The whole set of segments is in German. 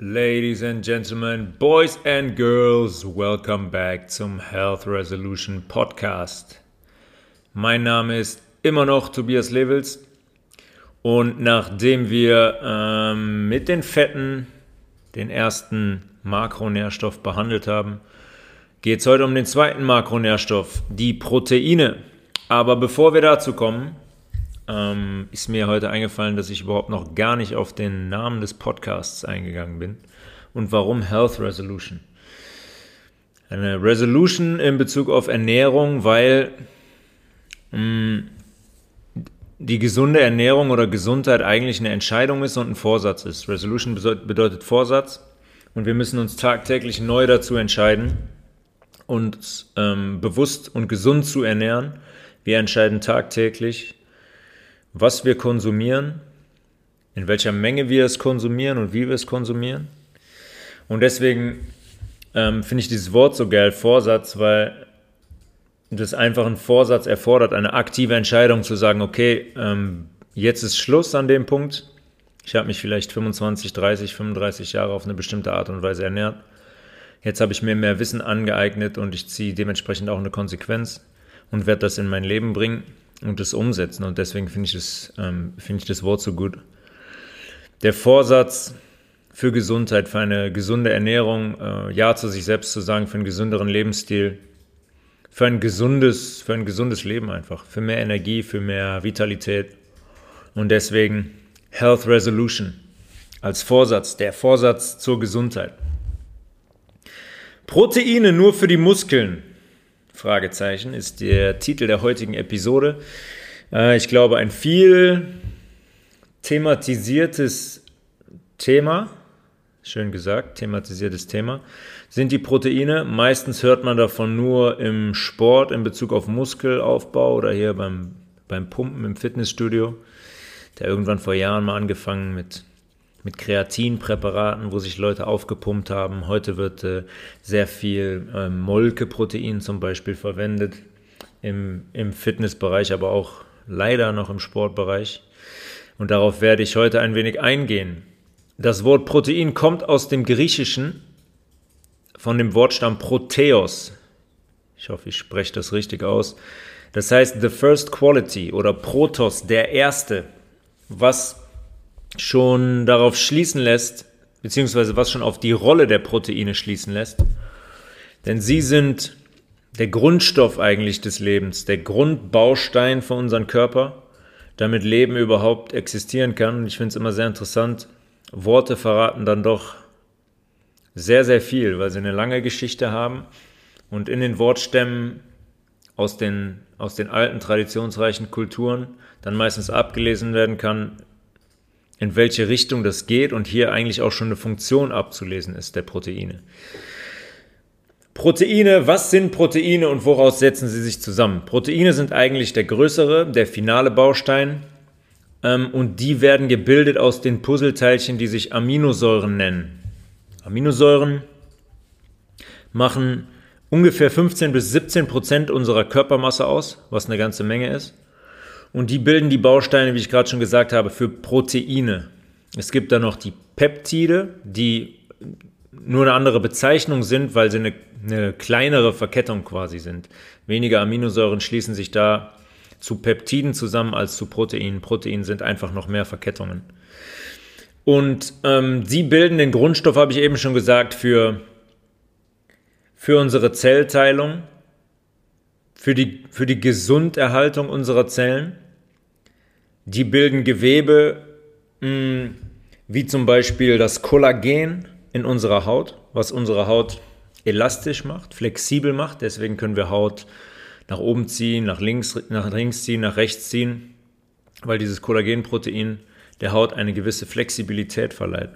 Ladies and Gentlemen, Boys and Girls, welcome back zum Health Resolution Podcast. Mein Name ist immer noch Tobias Levels und nachdem wir ähm, mit den Fetten den ersten Makronährstoff behandelt haben, geht es heute um den zweiten Makronährstoff, die Proteine. Aber bevor wir dazu kommen, ähm, ist mir heute eingefallen, dass ich überhaupt noch gar nicht auf den Namen des Podcasts eingegangen bin und warum Health Resolution. Eine Resolution in Bezug auf Ernährung, weil mh, mm, die gesunde Ernährung oder Gesundheit eigentlich eine Entscheidung ist und ein Vorsatz ist. Resolution bedeutet Vorsatz und wir müssen uns tagtäglich neu dazu entscheiden, uns ähm, bewusst und gesund zu ernähren. Wir entscheiden tagtäglich, was wir konsumieren, in welcher Menge wir es konsumieren und wie wir es konsumieren. Und deswegen ähm, finde ich dieses Wort so geil, Vorsatz, weil das einfach ein Vorsatz erfordert, eine aktive Entscheidung zu sagen, okay, ähm, jetzt ist Schluss an dem Punkt. Ich habe mich vielleicht 25, 30, 35 Jahre auf eine bestimmte Art und Weise ernährt. Jetzt habe ich mir mehr Wissen angeeignet und ich ziehe dementsprechend auch eine Konsequenz und werde das in mein Leben bringen und das umsetzen. Und deswegen finde ich, das, ähm, find ich das Wort so gut. Der Vorsatz für Gesundheit, für eine gesunde Ernährung, äh, Ja zu sich selbst zu sagen, für einen gesünderen Lebensstil, für ein gesundes, für ein gesundes Leben einfach, für mehr Energie, für mehr Vitalität. Und deswegen Health Resolution als Vorsatz, der Vorsatz zur Gesundheit. Proteine nur für die Muskeln. Fragezeichen ist der Titel der heutigen Episode. Äh, ich glaube, ein viel thematisiertes Thema, schön gesagt, thematisiertes Thema, sind die Proteine. Meistens hört man davon nur im Sport in Bezug auf Muskelaufbau oder hier beim, beim Pumpen im Fitnessstudio. Der irgendwann vor Jahren mal angefangen mit mit Kreatinpräparaten, wo sich Leute aufgepumpt haben. Heute wird äh, sehr viel äh, Molkeprotein zum Beispiel verwendet im, im Fitnessbereich, aber auch leider noch im Sportbereich. Und darauf werde ich heute ein wenig eingehen. Das Wort Protein kommt aus dem Griechischen von dem Wortstamm Proteos. Ich hoffe, ich spreche das richtig aus. Das heißt the first quality oder Protos, der erste, was schon darauf schließen lässt, beziehungsweise was schon auf die Rolle der Proteine schließen lässt. Denn sie sind der Grundstoff eigentlich des Lebens, der Grundbaustein für unseren Körper, damit Leben überhaupt existieren kann. Und ich finde es immer sehr interessant. Worte verraten dann doch sehr, sehr viel, weil sie eine lange Geschichte haben und in den Wortstämmen aus den, aus den alten traditionsreichen Kulturen dann meistens abgelesen werden kann, in welche Richtung das geht und hier eigentlich auch schon eine Funktion abzulesen ist der Proteine. Proteine, was sind Proteine und woraus setzen sie sich zusammen? Proteine sind eigentlich der größere, der finale Baustein ähm, und die werden gebildet aus den Puzzleteilchen, die sich Aminosäuren nennen. Aminosäuren machen ungefähr 15 bis 17 Prozent unserer Körpermasse aus, was eine ganze Menge ist. Und die bilden die Bausteine, wie ich gerade schon gesagt habe, für Proteine. Es gibt dann noch die Peptide, die nur eine andere Bezeichnung sind, weil sie eine, eine kleinere Verkettung quasi sind. Weniger Aminosäuren schließen sich da zu Peptiden zusammen als zu Proteinen. Proteine sind einfach noch mehr Verkettungen. Und ähm, sie bilden den Grundstoff, habe ich eben schon gesagt, für, für unsere Zellteilung, für die, für die Gesunderhaltung unserer Zellen die bilden Gewebe, mh, hm, wie zum Beispiel das Kollagen in unserer Haut, was unsere Haut elastisch macht, flexibel macht. Deswegen können wir Haut nach oben ziehen, nach links, nach links ziehen, nach rechts ziehen, weil dieses Kollagenprotein der Haut eine gewisse Flexibilität verleiht.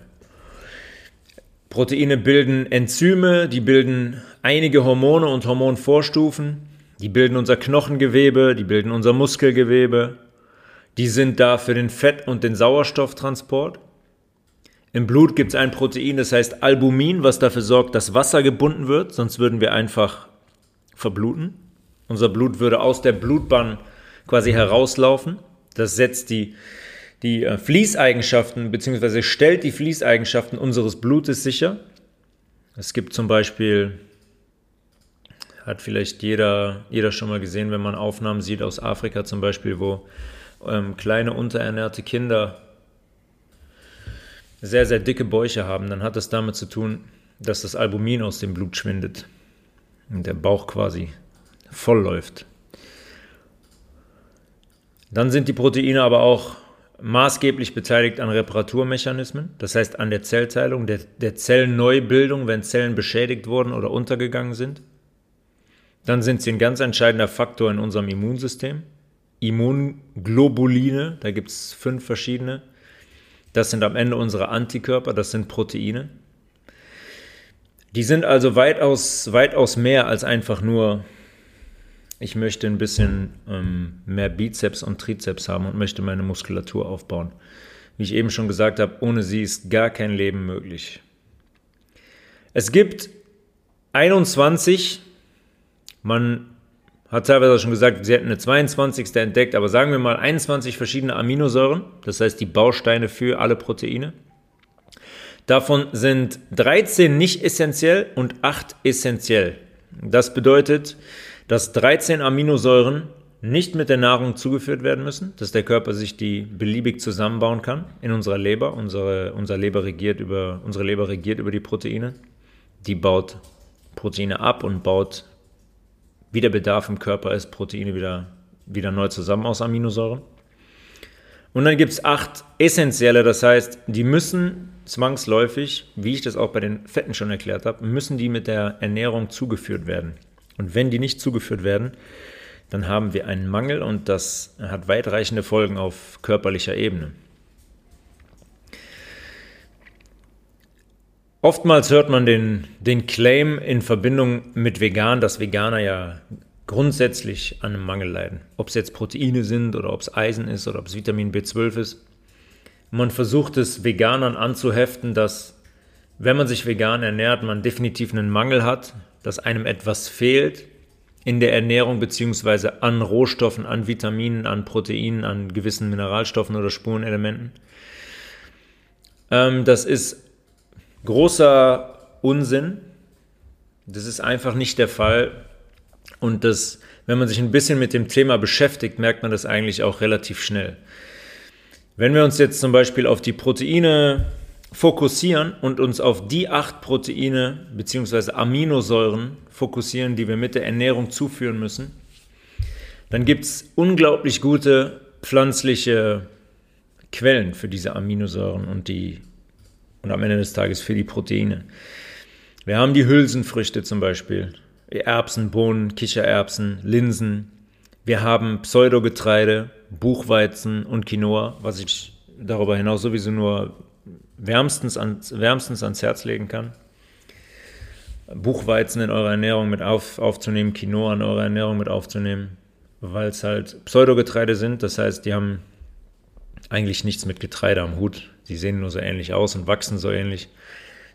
Proteine bilden Enzyme, die bilden einige Hormone und Hormonvorstufen, die bilden unser Knochengewebe, die bilden unser Muskelgewebe, die sind da für den Fett- und den Sauerstofftransport. Im Blut gibt es ein Protein, das heißt Albumin, was dafür sorgt, dass Wasser gebunden wird, sonst würden wir einfach verbluten. Unser Blut würde aus der Blutbahn quasi herauslaufen. Das setzt die, die äh, Fließeigenschaften bzw. stellt die Fließeigenschaften unseres Blutes sicher. Es gibt zum Beispiel, hat vielleicht jeder, jeder schon mal gesehen, wenn man Aufnahmen sieht aus Afrika zum Beispiel, wo ähm, kleine unterernährte Kinder sehr, sehr dicke Bäuche haben, dann hat das damit zu tun, dass das Albumin aus dem Blut schwindet und der Bauch quasi voll läuft. Dann sind die Proteine aber auch maßgeblich beteiligt an Reparaturmechanismen, das heißt an der Zellteilung, der, der Zellneubildung, wenn Zellen beschädigt wurden oder untergegangen sind. Dann sind sie ein ganz entscheidender Faktor in unserem Immunsystem. Immunglobuline, da gibt es fünf verschiedene. Das sind am Ende unsere Antikörper, das sind Proteine. Die sind also weitaus, weitaus mehr als einfach nur ich möchte ein bisschen ähm, mehr Bizeps und Trizeps haben und möchte meine Muskulatur aufbauen. Wie ich eben schon gesagt habe, ohne sie ist gar kein Leben möglich. Es gibt 21, man hat teilweise schon gesagt, sie hätten eine 22. entdeckt, aber sagen wir mal 21 verschiedene Aminosäuren, das heißt die Bausteine für alle Proteine. Davon sind 13 nicht essentiell und 8 essentiell. Das bedeutet, dass 13 Aminosäuren nicht mit der Nahrung zugeführt werden müssen, dass der Körper sich die beliebig zusammenbauen kann in unserer Leber. Unsere, unser Leber regiert über, unsere Leber regiert über die Proteine. Die baut Proteine ab und baut, wie der Bedarf im Körper ist, Proteine wieder, wieder neu zusammen aus Aminosäuren. Und dann gibt es acht essentielle, das heißt, die müssen zwangsläufig, wie ich das auch bei den Fetten schon erklärt habe, müssen die mit der Ernährung zugeführt werden. Und wenn die nicht zugeführt werden, dann haben wir einen Mangel und das hat weitreichende Folgen auf körperlicher Ebene. Oftmals hört man den, den Claim in Verbindung mit vegan, dass Veganer ja grundsätzlich an einem Mangel leiden. Ob es jetzt Proteine sind oder ob es Eisen ist oder ob es Vitamin B12 ist. Man versucht es Veganern anzuheften, dass wenn man sich vegan ernährt, man definitiv einen Mangel hat, dass einem etwas fehlt in der Ernährung beziehungsweise an Rohstoffen, an Vitaminen, an Proteinen, an gewissen Mineralstoffen oder Spurenelementen. Ähm, das ist großer Unsinn. Das ist einfach nicht der Fall. Und das, wenn man sich ein bisschen mit dem Thema beschäftigt, merkt man das eigentlich auch relativ schnell. Wenn wir uns jetzt zum Beispiel auf die Proteine fokussieren und uns auf die acht Proteine bzw. Aminosäuren fokussieren, die wir mit der Ernährung zuführen müssen, dann gibt es unglaublich gute pflanzliche Quellen für diese Aminosäuren und, die, und am Ende des Tages für die Proteine. Wir haben die Hülsenfrüchte zum Beispiel, Erbsen, Bohnen, Kichererbsen, Linsen. Wir haben Pseudogetreide, Buchweizen und Quinoa, was ich darüber hinaus sowieso nur wärmstens, ans, wärmstens ans Herz legen kann. Buchweizen in eurer Ernährung mit auf, aufzunehmen, Quinoa in eurer Ernährung mit aufzunehmen, weil es halt Pseudogetreide sind. Das heißt, die haben eigentlich nichts mit Getreide am Hut. Die sehen nur so ähnlich aus und wachsen so ähnlich.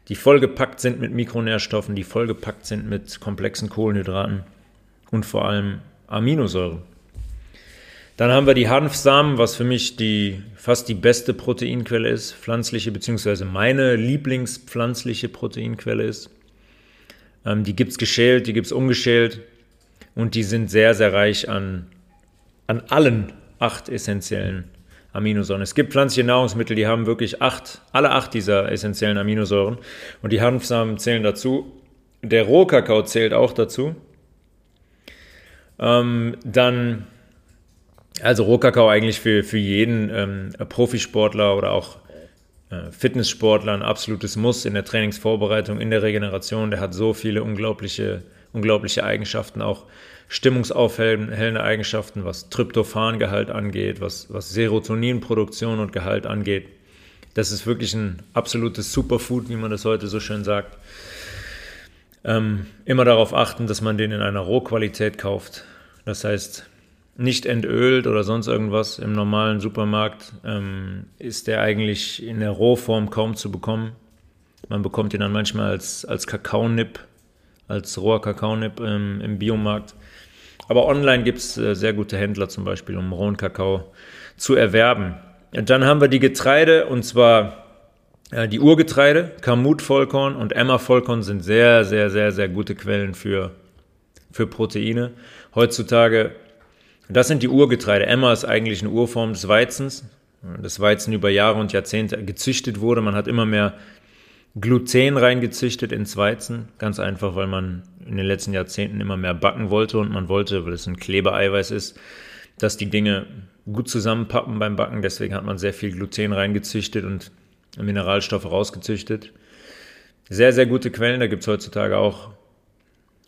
Die vollgepackt sind mit Mikronährstoffen, die vollgepackt sind mit komplexen Kohlenhydraten und vor allem Aminosäuren. Dann haben wir die Hanfsamen, was für mich die fast die beste Proteinquelle ist, pflanzliche, beziehungsweise meine Lieblingspflanzliche Proteinquelle ist. Ähm, die gibt es geschält, die gibt es ungeschält und die sind sehr, sehr reich an, an allen acht essentiellen Aminosäuren. Es gibt pflanzliche Nahrungsmittel, die haben wirklich acht, alle acht dieser essentiellen Aminosäuren und die Hanfsamen zählen dazu. Der Rohkakao zählt auch dazu. Ähm, dann also Rohkakao eigentlich für, für jeden ähm, Profisportler oder auch äh, Fitnesssportler ein absolutes Muss in der Trainingsvorbereitung, in der Regeneration. Der hat so viele unglaubliche, unglaubliche Eigenschaften, auch stimmungsaufhellende Eigenschaften, was Tryptophangehalt angeht, was, was Serotoninproduktion und Gehalt angeht. Das ist wirklich ein absolutes Superfood, wie man das heute so schön sagt. Ähm, immer darauf achten, dass man den in einer Rohqualität kauft. Das heißt, nicht entölt oder sonst irgendwas im normalen Supermarkt, ähm, ist der eigentlich in der Rohform kaum zu bekommen. Man bekommt ihn dann manchmal als, als Kakaonipp, als roher Kakaonipp ähm, im Biomarkt. Aber online gibt es äh, sehr gute Händler zum Beispiel, um rohen Kakao zu erwerben. dann haben wir die Getreide und zwar äh, die Urgetreide, Kamut-Vollkorn und Emma-Vollkorn sind sehr, sehr, sehr, sehr gute Quellen für, für Proteine. Heutzutage, das sind die Urgetreide. Emma ist eigentlich eine Urform des Weizens. Das Weizen über Jahre und Jahrzehnte gezüchtet wurde. Man hat immer mehr Gluten reingezüchtet ins Weizen. Ganz einfach, weil man in den letzten Jahrzehnten immer mehr backen wollte und man wollte, weil es ein Klebeeiweiß ist, dass die Dinge gut zusammenpappen beim Backen. Deswegen hat man sehr viel Gluten reingezüchtet und Mineralstoffe rausgezüchtet. Sehr, sehr gute Quellen. Da gibt es heutzutage auch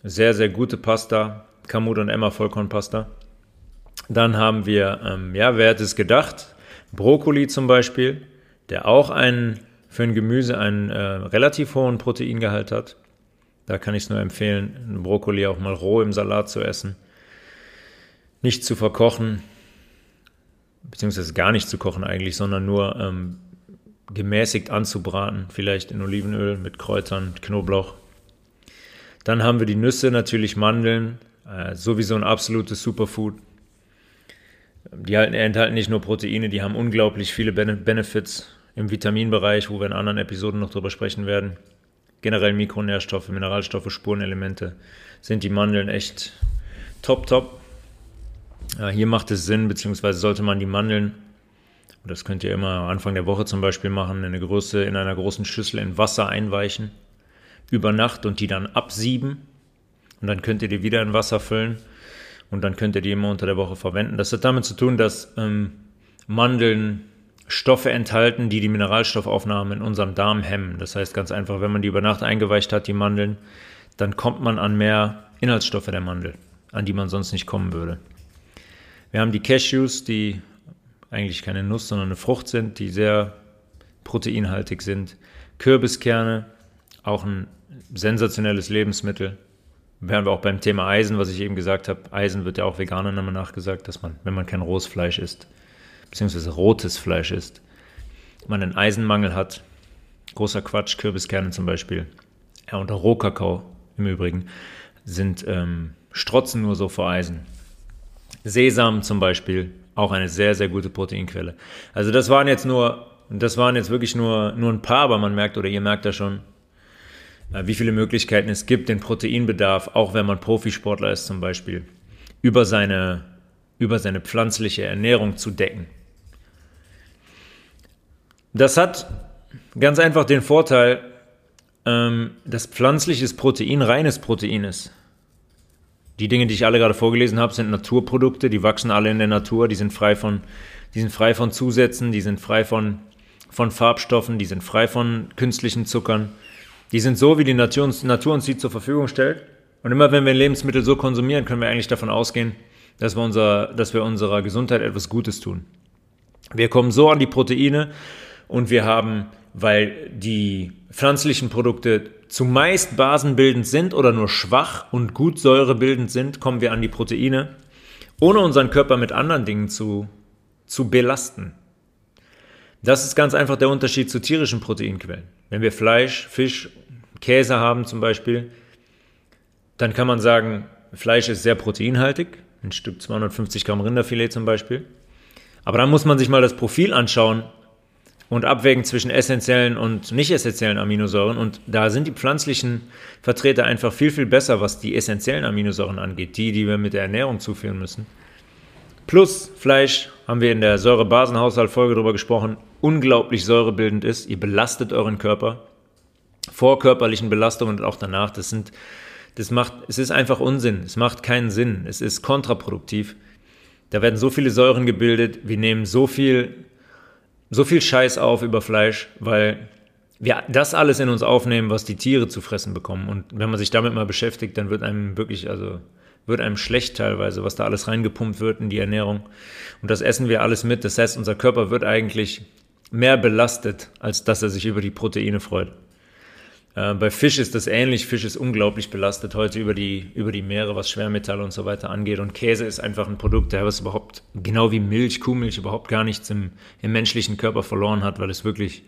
sehr, sehr gute Pasta. Kamut und Emma Vollkornpasta. Dann haben wir, ähm, ja, wer hätte es gedacht? Brokkoli zum Beispiel, der auch einen, für ein Gemüse einen äh, relativ hohen Proteingehalt hat. Da kann ich es nur empfehlen, Brokkoli auch mal roh im Salat zu essen. Nicht zu verkochen, beziehungsweise gar nicht zu kochen eigentlich, sondern nur ähm, gemäßigt anzubraten, vielleicht in Olivenöl mit Kräutern, mit Knoblauch. Dann haben wir die Nüsse, natürlich Mandeln, äh, sowieso ein absolutes Superfood. Die enthalten nicht nur Proteine, die haben unglaublich viele Benefits im Vitaminbereich, wo wir in anderen Episoden noch drüber sprechen werden generell Mikronährstoffe, Mineralstoffe, Spurenelemente, sind die Mandeln echt top, top. Ja, hier macht es Sinn, beziehungsweise sollte man die Mandeln, das könnt ihr immer Anfang der Woche zum Beispiel machen, in, eine große, in einer großen Schüssel in Wasser einweichen, über Nacht und die dann absieben. Und dann könnt ihr die wieder in Wasser füllen und dann könnt ihr die immer unter der Woche verwenden. Das hat damit zu tun, dass ähm, Mandeln Stoffe enthalten, die die Mineralstoffaufnahme in unserem Darm hemmen. Das heißt ganz einfach, wenn man die über Nacht eingeweicht hat, die Mandeln, dann kommt man an mehr Inhaltsstoffe der Mandel, an die man sonst nicht kommen würde. Wir haben die Cashews, die eigentlich keine Nuss, sondern eine Frucht sind, die sehr proteinhaltig sind. Kürbiskerne, auch ein sensationelles Lebensmittel. Wären wir auch beim Thema Eisen, was ich eben gesagt habe. Eisen wird ja auch Veganern immer nachgesagt, dass man, wenn man kein rohes Fleisch isst, beziehungsweise rotes Fleisch isst, man einen Eisenmangel hat. Großer Quatsch, Kürbiskerne zum Beispiel. Ja, und Rohkakao im Übrigen sind ähm, strotzen nur so vor Eisen. Sesam zum Beispiel, auch eine sehr, sehr gute Proteinquelle. Also das waren jetzt nur, das waren jetzt wirklich nur, nur ein paar, aber man merkt oder ihr merkt da schon, äh, wie viele Möglichkeiten es gibt, den Proteinbedarf, auch wenn man Profisportler ist zum Beispiel, über seine, über seine pflanzliche Ernährung zu decken. Das hat ganz einfach den Vorteil, ähm, dass pflanzliches Protein reines Protein ist. Die Dinge, die ich alle gerade vorgelesen habe, sind Naturprodukte, die wachsen alle in der Natur, die sind frei von, die sind frei von Zusätzen, die sind frei von, von Farbstoffen, die sind frei von künstlichen Zuckern. Die sind so, wie die Natur uns, Natur uns sie zur Verfügung stellt. Und immer wenn wir Lebensmittel so konsumieren, können wir eigentlich davon ausgehen, dass wir, unser, dass wir unserer Gesundheit etwas Gutes tun. Wir kommen so an die Proteine, und wir haben, weil die pflanzlichen Produkte zumeist basenbildend sind oder nur schwach und gut säurebildend sind, kommen wir an die Proteine, ohne unseren Körper mit anderen Dingen zu, zu belasten. Das ist ganz einfach der Unterschied zu tierischen Proteinquellen. Wenn wir Fleisch, Fisch, Käse haben zum Beispiel, dann kann man sagen, Fleisch ist sehr proteinhaltig, ein Stück 250 Gramm Rinderfilet zum Beispiel. Aber dann muss man sich mal das Profil anschauen, und abwägen zwischen essentiellen und nicht essentiellen Aminosäuren. Und da sind die pflanzlichen Vertreter einfach viel, viel besser, was die essentiellen Aminosäuren angeht, die, die wir mit der Ernährung zuführen müssen. Plus Fleisch, haben wir in der Säure-Basen-Haushalt-Folge darüber gesprochen, unglaublich säurebildend ist. Ihr belastet euren Körper vor körperlichen Belastungen und auch danach. Das sind, das macht, es ist einfach Unsinn. Es macht keinen Sinn. Es ist kontraproduktiv. Da werden so viele Säuren gebildet. Wir nehmen so viel so viel Scheiß auf über Fleisch, weil wir das alles in uns aufnehmen, was die Tiere zu fressen bekommen. Und wenn man sich damit mal beschäftigt, dann wird einem wirklich, also wird einem schlecht teilweise, was da alles reingepumpt wird in die Ernährung. Und das essen wir alles mit. Das heißt, unser Körper wird eigentlich mehr belastet, als dass er sich über die Proteine freut. Äh, bei Fisch ist das ähnlich. Fisch ist unglaublich belastet heute über die, über die Meere, was Schwermetalle und so weiter angeht. Und Käse ist einfach ein Produkt, der was überhaupt, genau wie Milch, Kuhmilch, überhaupt gar nichts im, im menschlichen Körper verloren hat, weil es wirklich,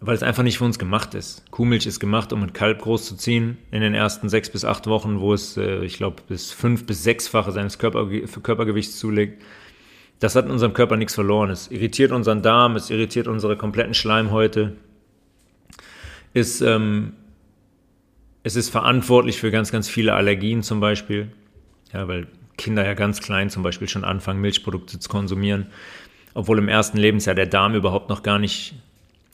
weil es einfach nicht für uns gemacht ist. Kuhmilch ist gemacht, um ein Kalb großzuziehen in den ersten sechs bis acht Wochen, wo es, äh, ich glaube, bis fünf bis sechsfache seines Körper, Körpergewichts zulegt. das hat in unserem Körper nichts verloren. Es irritiert unseren Darm, es irritiert unsere kompletten Schleimhäute. Es, ähm, es ist verantwortlich für ganz, ganz viele Allergien zum Beispiel. Ja, weil Kinder ja ganz klein zum Beispiel schon anfangen, Milchprodukte zu konsumieren, obwohl im ersten Lebensjahr der Darm überhaupt noch gar nicht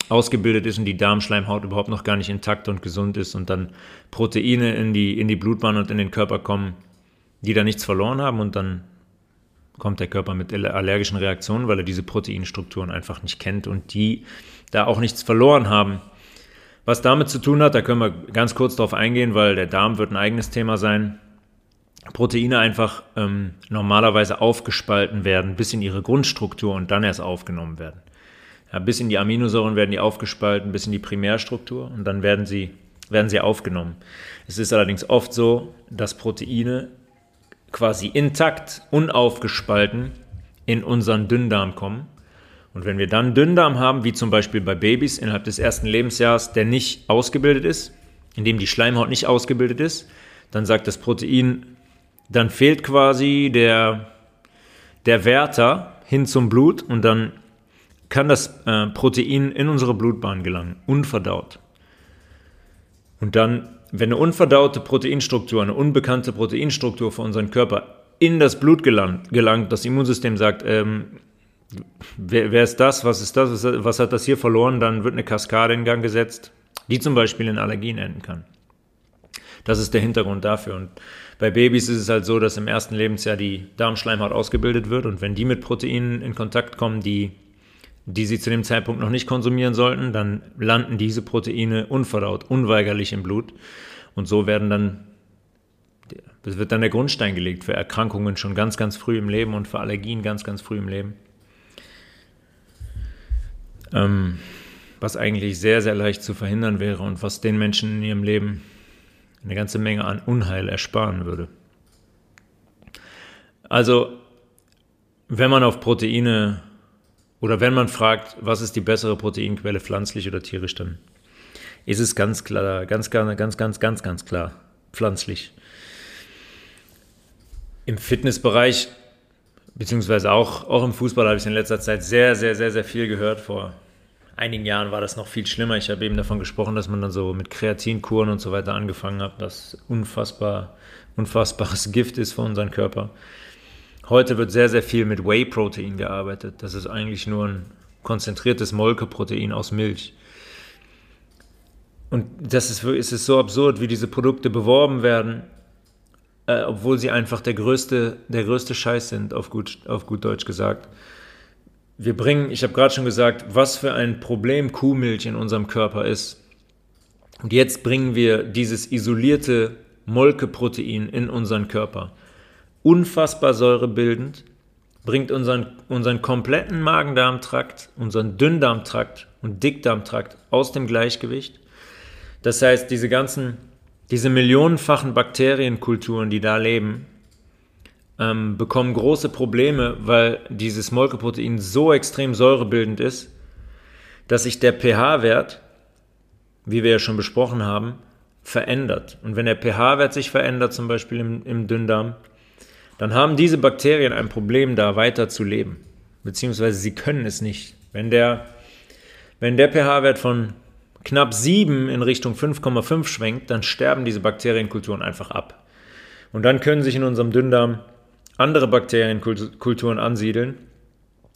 ausgebildet ist und die Darmschleimhaut überhaupt noch gar nicht intakt und gesund ist und dann Proteine in die, in die Blutbahn und in den Körper kommen, die da nichts verloren haben und dann kommt der Körper mit allergischen Reaktionen, weil er diese Proteinstrukturen einfach nicht kennt und die da auch nichts verloren haben. Was damit zu tun hat, da können wir ganz kurz drauf eingehen, weil der Darm wird ein eigenes Thema sein. Proteine einfach ähm, normalerweise aufgespalten werden bis in ihre Grundstruktur und dann erst aufgenommen werden. Ja, bis in die Aminosäuren werden die aufgespalten, bis in die Primärstruktur und dann werden sie, werden sie aufgenommen. Es ist allerdings oft so, dass Proteine quasi intakt, unaufgespalten in unseren Dünndarm kommen. Und wenn wir dann Dünndarm haben, wie zum Beispiel bei Babys innerhalb des ersten Lebensjahres, der nicht ausgebildet ist, in dem die Schleimhaut nicht ausgebildet ist, dann sagt das Protein, dann fehlt quasi der, der Wärter hin zum Blut und dann kann das äh, Protein in unsere Blutbahn gelangen, unverdaut. Und dann wenn eine unverdaute Proteinstruktur, eine unbekannte Proteinstruktur für unseren Körper in das Blut gelangt, gelangt das Immunsystem sagt, ähm, wer, wer, ist das, was ist das, was hat das hier verloren, dann wird eine Kaskade in Gang gesetzt, die zum Beispiel in Allergien enden kann. Das ist der Hintergrund dafür. Und bei Babys ist es halt so, dass im ersten Lebensjahr die Darmschleimhaut ausgebildet wird und wenn die mit Proteinen in Kontakt kommen, die die sie zu dem Zeitpunkt noch nicht konsumieren sollten, dann landen diese Proteine unverdaut, unweigerlich im Blut. Und so werden dann, das wird dann der Grundstein gelegt für Erkrankungen schon ganz, ganz früh im Leben und für Allergien ganz, ganz früh im Leben. Ähm, was eigentlich sehr, sehr leicht zu verhindern wäre und was den Menschen in ihrem Leben eine ganze Menge an Unheil ersparen würde. Also, wenn man auf Proteine oder wenn man fragt, was ist die bessere Proteinquelle, pflanzlich oder tierisch, dann ist es ganz klar, ganz, ganz, ganz, ganz, ganz, klar, pflanzlich. Im Fitnessbereich, beziehungsweise auch, auch im Fußball habe ich in letzter Zeit sehr, sehr, sehr, sehr viel gehört. Vor einigen Jahren war das noch viel schlimmer. Ich habe eben davon gesprochen, dass man dann so mit Kreatinkuren und so weiter angefangen hat, was unfassbar, unfassbares Gift ist für unseren Körper. Heute wird sehr, sehr viel mit Whey-Protein gearbeitet. Das ist eigentlich nur ein konzentriertes Molkeprotein aus Milch. Und das ist, ist es so absurd, wie diese Produkte beworben werden, äh, obwohl sie einfach der größte, der größte Scheiß sind, auf gut, auf gut Deutsch gesagt. Wir bringen, ich habe gerade schon gesagt, was für ein Problem Kuhmilch in unserem Körper ist. Und jetzt bringen wir dieses isolierte Molkeprotein in unseren Körper unfassbar säurebildend, bringt unseren, unseren kompletten Magen-Darm-Trakt, unseren Dünndarmtrakt und Dickdarmtrakt aus dem Gleichgewicht. Das heißt, diese ganzen, diese millionenfachen Bakterienkulturen, die da leben, ähm, bekommen große Probleme, weil dieses Molkeprotein so extrem säurebildend ist, dass sich der pH-Wert, wie wir ja schon besprochen haben, verändert. Und wenn der pH-Wert sich verändert, zum Beispiel im, im Dünndarm, dann haben diese Bakterien ein Problem, da weiter zu leben. Beziehungsweise sie können es nicht. Wenn der, wenn der pH-Wert von knapp 7 in Richtung 5,5 schwenkt, dann sterben diese Bakterienkulturen einfach ab. Und dann können sich in unserem Dünndarm andere Bakterienkulturen ansiedeln,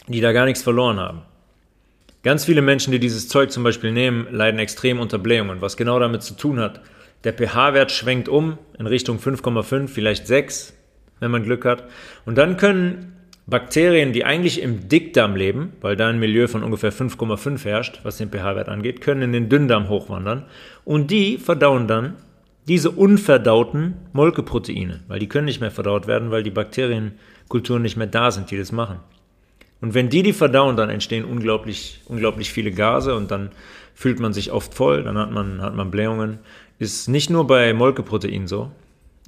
die da gar nichts verloren haben. Ganz viele Menschen, die dieses Zeug zum Beispiel nehmen, leiden extrem unter Blähungen, was genau damit zu tun hat. Der pH-Wert schwenkt um in Richtung 5,5, vielleicht 6, wenn man Glück hat. Und dann können Bakterien, die eigentlich im Dickdarm leben, weil da ein Milieu von ungefähr 5,5 herrscht, was den pH-Wert angeht, können in den Dünndarm hochwandern und die verdauen dann diese unverdauten Molkeproteine, weil die können nicht mehr verdaut werden, weil die Bakterienkulturen nicht mehr da sind, die das machen. Und wenn die die verdauen, dann entstehen unglaublich, unglaublich viele Gase und dann fühlt man sich oft voll, dann hat man, hat man Blähungen. Ist nicht nur bei Molkeproteinen so,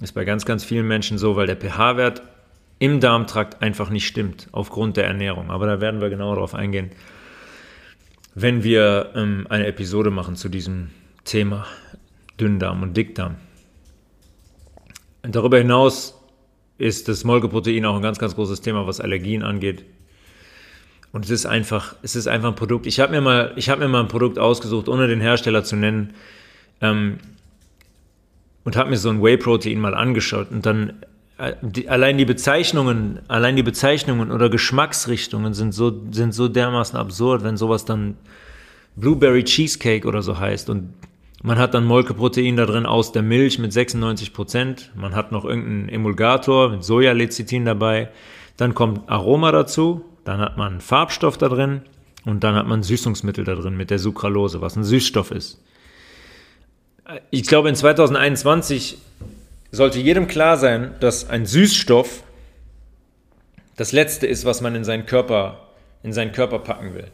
ist bei ganz, ganz vielen Menschen so, weil der pH-Wert im Darmtrakt einfach nicht stimmt, aufgrund der Ernährung. Aber da werden wir genauer darauf eingehen, wenn wir ähm, eine Episode machen zu diesem Thema Dünndarm und Dickdarm. Darüber hinaus ist das Molkeprotein auch ein ganz, ganz großes Thema, was Allergien angeht. Und es ist einfach, es ist einfach ein Produkt. Ich habe mir mal, mir mal ein Produkt ausgesucht, ohne den Hersteller zu nennen, ähm, und habe mir so ein Whey-Protein mal angeschaut und dann äh, allein die Bezeichnungen, allein die Bezeichnungen oder Geschmacksrichtungen sind so, sind so dermaßen absurd, wenn sowas dann Blueberry Cheesecake oder so heißt und man hat dann Molkeprotein da drin aus der Milch mit 96 Prozent. Man hat noch irgendeinen Emulgator mit Sojalecithin dabei. Dann kommt Aroma dazu. Dann hat man Farbstoff da drin. Und dann hat man Süßungsmittel da drin mit der Sucralose, was ein Süßstoff ist. Ich glaube, in 2021 sollte jedem klar sein, dass ein Süßstoff das Letzte ist, was man in seinen Körper, in seinen Körper packen will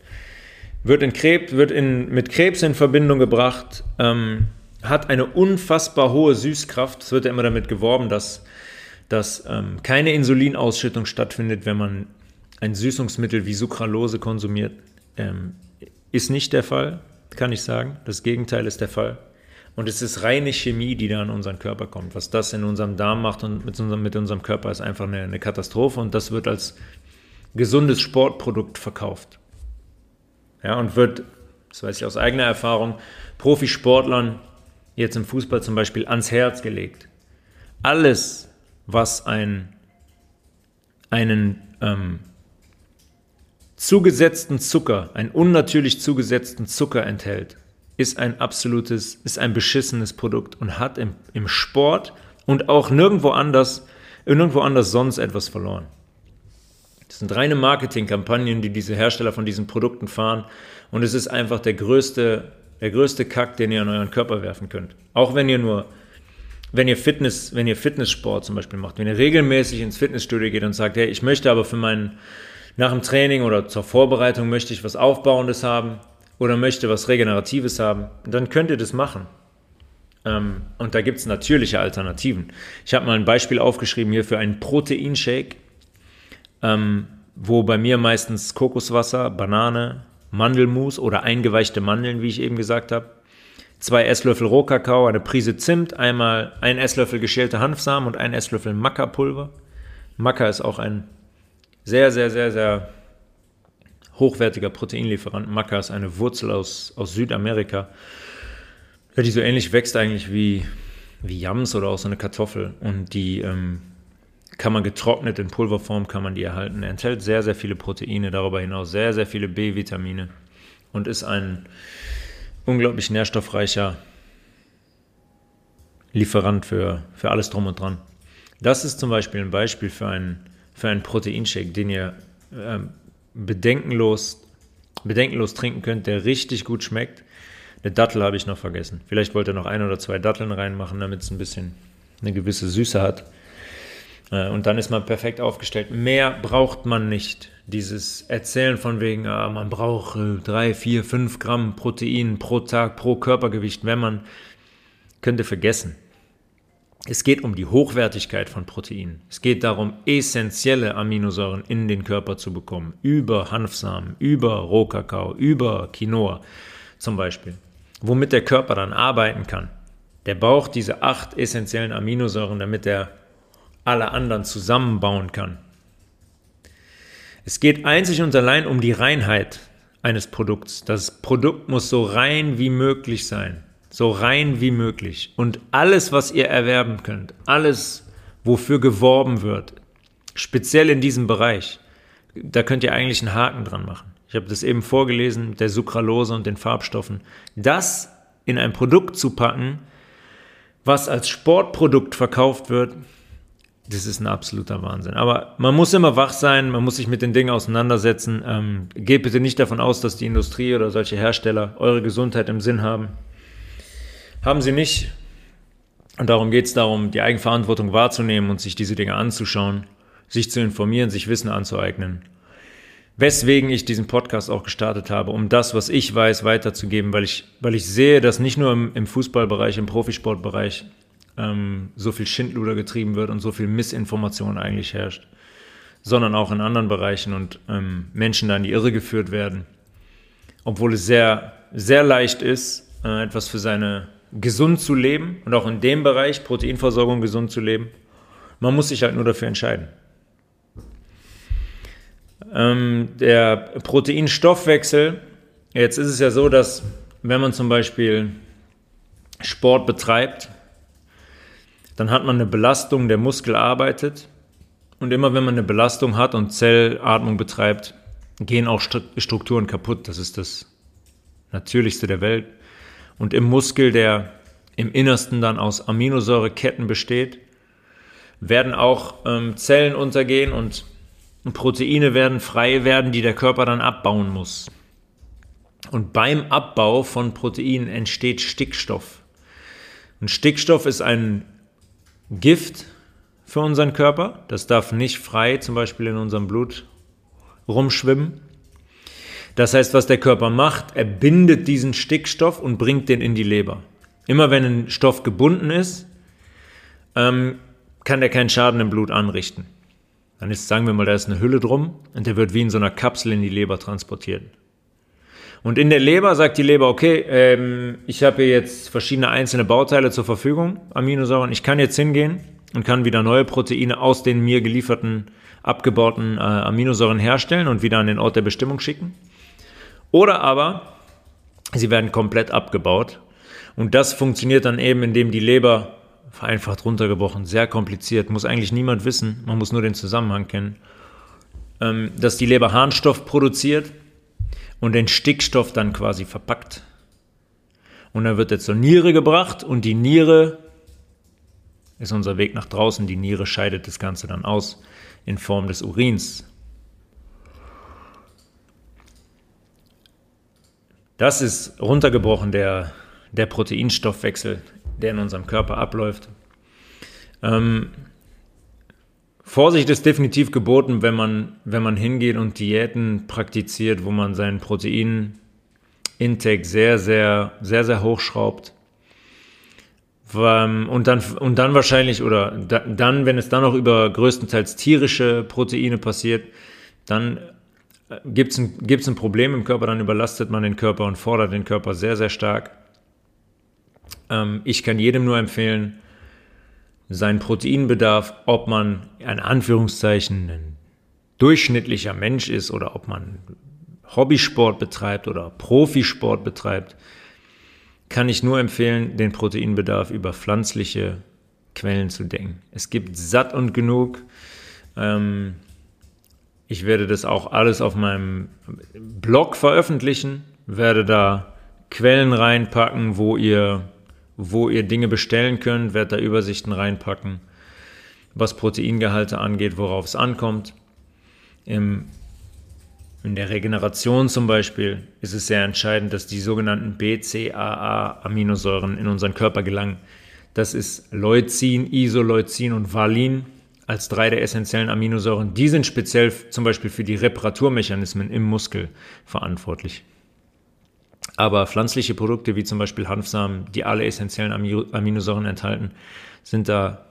wird, in Krebs, wird in, mit Krebs in Verbindung gebracht, ähm, hat eine unfassbar hohe Süßkraft. Es wird ja immer damit geworben, dass, dass ähm, keine Insulinausschüttung stattfindet, wenn man ein Süßungsmittel wie Sucralose konsumiert. Ähm, ist nicht der Fall, kann ich sagen. Das Gegenteil ist der Fall. Und es ist reine Chemie, die da in unseren Körper kommt. Was das in unserem Darm macht und mit unserem, mit unserem Körper ist einfach eine, eine Katastrophe. Und das wird als gesundes Sportprodukt verkauft. Ja, und wird, das weiß ich aus eigener Erfahrung, Profisportlern jetzt im Fußball zum Beispiel ans Herz gelegt. Alles, was ein, einen ähm, zugesetzten Zucker, einen unnatürlich zugesetzten Zucker enthält, ist ein absolutes, ist ein beschissenes Produkt und hat im, im Sport und auch nirgendwo anders, nirgendwo anders sonst etwas verloren. Das sind reine Marketingkampagnen, die diese Hersteller von diesen Produkten fahren. Und es ist einfach der größte, der größte Kack, den ihr an euren Körper werfen könnt. Auch wenn ihr nur, wenn ihr Fitness, wenn ihr Fitnesssport zum Beispiel macht, wenn ihr regelmäßig ins Fitnessstudio geht und sagt, hey, ich möchte aber für meinen, nach dem Training oder zur Vorbereitung möchte ich was Aufbauendes haben oder möchte was Regeneratives haben, dann könnt ihr das machen. Ähm, und da gibt es natürliche Alternativen. Ich habe mal ein Beispiel aufgeschrieben hier für einen Proteinshake ähm, wo bei mir meistens Kokoswasser, Banane, Mandelmus oder eingeweichte Mandeln, wie ich eben gesagt habe, zwei Esslöffel Rohkakao, eine Prise Zimt, einmal ein Esslöffel geschälte Hanfsamen und ein Esslöffel Maca-Pulver. Maca ist auch ein sehr, sehr, sehr, sehr hochwertiger Proteinlieferant. Maca ist eine Wurzel aus, aus Südamerika, die so ähnlich wächst eigentlich wie, wie Yams oder auch so eine Kartoffel. Und die ähm, kann man getrocknet in Pulverform kann man die erhalten. Er enthält sehr, sehr viele Proteine, darüber hinaus sehr, sehr viele B-Vitamine und ist ein unglaublich nährstoffreicher Lieferant für, für alles drum und dran. Das ist zum Beispiel ein Beispiel für einen, für einen Proteinshake, den ihr äh, bedenkenlos, bedenkenlos trinken könnt, der richtig gut schmeckt. Eine Dattel habe ich noch vergessen. Vielleicht wollt ihr noch ein oder zwei Datteln reinmachen, damit es ein bisschen eine gewisse Süße hat. Äh, und dann ist man perfekt aufgestellt. Mehr braucht man nicht. Dieses Erzählen von wegen, ah, man braucht drei, vier, fünf Gramm Protein pro Tag, pro Körpergewicht, wenn man, könnte vergessen. Es geht um die Hochwertigkeit von Proteinen. Es geht darum, essentielle Aminosäuren in den Körper zu bekommen. Über Hanfsamen, über Rohkakao, über Quinoa zum Beispiel. Womit der Körper dann arbeiten kann. Der braucht diese acht essentiellen Aminosäuren, damit er alle anderen zusammenbauen kann. Es geht einzig und allein um die Reinheit eines Produkts. Das Produkt muss so rein wie möglich sein. So rein wie möglich. Und alles, was ihr erwerben könnt, alles, wofür geworben wird, speziell in diesem Bereich, da könnt ihr eigentlich einen Haken dran machen. Ich habe das eben vorgelesen der Sucralose und den Farbstoffen. Das in ein Produkt zu packen, was als Sportprodukt verkauft wird, das ist ein absoluter Wahnsinn. Aber man muss immer wach sein, man muss sich mit den Dingen auseinandersetzen. Ähm, geht bitte nicht davon aus, dass die Industrie oder solche Hersteller eure Gesundheit im Sinn haben. Haben sie nicht. Und darum geht es darum, die Eigenverantwortung wahrzunehmen und sich diese Dinge anzuschauen, sich zu informieren, sich Wissen anzueignen. Weswegen ich diesen Podcast auch gestartet habe, um das, was ich weiß, weiterzugeben, weil ich, weil ich sehe, dass nicht nur im, im Fußballbereich, im Profisportbereich ähm, so viel Schindluder getrieben wird und so viel Missinformation eigentlich herrscht, sondern auch in anderen Bereichen und ähm, Menschen da in die Irre geführt werden. Obwohl es sehr, sehr leicht ist, äh, etwas für seine gesund zu leben und auch in dem Bereich Proteinversorgung gesund zu leben. Man muss sich halt nur dafür entscheiden. Ähm, der Proteinstoffwechsel, jetzt ist es ja so, dass wenn man zum Beispiel Sport betreibt, dann hat man eine Belastung, der Muskel arbeitet. Und immer wenn man eine Belastung hat und Zellatmung betreibt, gehen auch Strukturen kaputt. Das ist das Natürlichste der Welt. Und im Muskel, der im Innersten dann aus Aminosäureketten besteht, werden auch ähm, Zellen untergehen und Proteine werden frei werden, die der Körper dann abbauen muss. Und beim Abbau von Proteinen entsteht Stickstoff. Und Stickstoff ist ein Gift für unseren Körper. Das darf nicht frei zum Beispiel in unserem Blut rumschwimmen. Das heißt, was der Körper macht, er bindet diesen Stickstoff und bringt den in die Leber. Immer wenn ein Stoff gebunden ist, ähm, kann der keinen Schaden im Blut anrichten. Dann ist, sagen wir mal, da ist eine Hülle drum und der wird wie in so einer Kapsel in die Leber transportiert. Und in der Leber sagt die Leber, okay, ähm, ich habe hier jetzt verschiedene einzelne Bauteile zur Verfügung, Aminosäuren. Ich kann jetzt hingehen und kann wieder neue Proteine aus den mir gelieferten, abgebauten äh, Aminosäuren herstellen und wieder an den Ort der Bestimmung schicken. Oder aber sie werden komplett abgebaut. Und das funktioniert dann eben, indem die Leber, vereinfacht runtergebrochen, sehr kompliziert, muss eigentlich niemand wissen, man muss nur den Zusammenhang kennen, ähm, dass die Leber Harnstoff produziert und den Stickstoff dann quasi verpackt. Und dann wird er zur Niere gebracht und die Niere ist unser Weg nach draußen. Die Niere scheidet das Ganze dann aus in Form des Urins. Das ist runtergebrochen der, der Proteinstoffwechsel, der in unserem Körper abläuft. Ähm, Vorsicht ist definitiv geboten, wenn man, wenn man hingeht und Diäten praktiziert, wo man seinen Protein-Intake sehr, sehr, sehr, sehr hochschraubt. Und dann, und dann wahrscheinlich, oder dann, wenn es dann auch über größtenteils tierische Proteine passiert, dann gibt es ein, gibt's ein Problem im Körper, dann überlastet man den Körper und fordert den Körper sehr, sehr stark. Ähm, ich kann jedem nur empfehlen, seinen Proteinbedarf, ob man in Anführungszeichen ein durchschnittlicher Mensch ist oder ob man Hobbysport betreibt oder Profisport betreibt, kann ich nur empfehlen, den Proteinbedarf über pflanzliche Quellen zu decken. Es gibt satt und genug. Ähm, ich werde das auch alles auf meinem Blog veröffentlichen, werde da Quellen reinpacken, wo ihr wo ihr Dinge bestellen könnt, werde da Übersichten reinpacken, was Proteingehalte angeht, worauf es ankommt. Im, in der Regeneration zum Beispiel ist es sehr entscheidend, dass die sogenannten BCAA-Aminosäuren in unseren Körper gelangen. Das ist Leucin, Isoleucin und Valin als drei der essentiellen Aminosäuren. Die sind speziell zum Beispiel für die Reparaturmechanismen im Muskel verantwortlich. Aber pflanzliche Produkte wie zum Beispiel Hanfsamen, die alle essentiellen Aminosäuren enthalten, sind da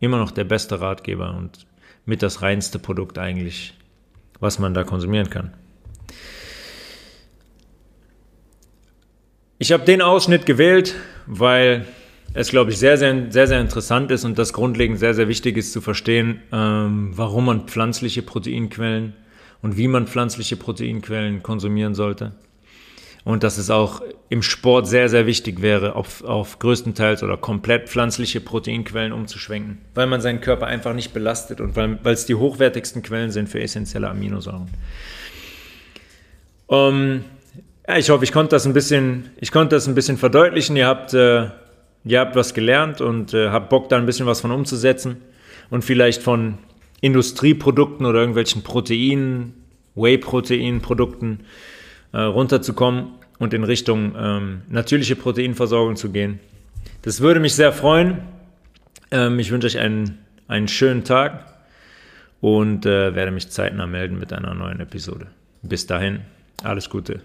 immer noch der beste Ratgeber und mit das reinste Produkt eigentlich, was man da konsumieren kann. Ich habe den Ausschnitt gewählt, weil es, glaube ich, sehr, sehr, sehr, sehr interessant ist und das grundlegend sehr, sehr wichtig ist zu verstehen, ähm, warum man pflanzliche Proteinquellen und wie man pflanzliche Proteinquellen konsumieren sollte und dass es auch im Sport sehr, sehr wichtig wäre, auf, auf größtenteils oder komplett pflanzliche Proteinquellen umzuschwenken, weil man seinen Körper einfach nicht belastet und weil, es die hochwertigsten Quellen sind für essentielle Aminosäuren. Um, ja, ich hoffe, ich konnte das ein bisschen, ich konnte das ein bisschen verdeutlichen. Ihr habt, äh, ihr habt was gelernt und äh, habt Bock, da ein bisschen was von umzusetzen und vielleicht von Industrieprodukten oder irgendwelchen Proteinen, Whey-Protein-Produkten äh, runterzukommen und in Richtung ähm, natürliche Proteinversorgung zu gehen. Das würde mich sehr freuen. Ähm, ich wünsche euch einen, einen schönen Tag und äh, werde mich zeitnah melden mit einer neuen Episode. Bis dahin, alles Gute.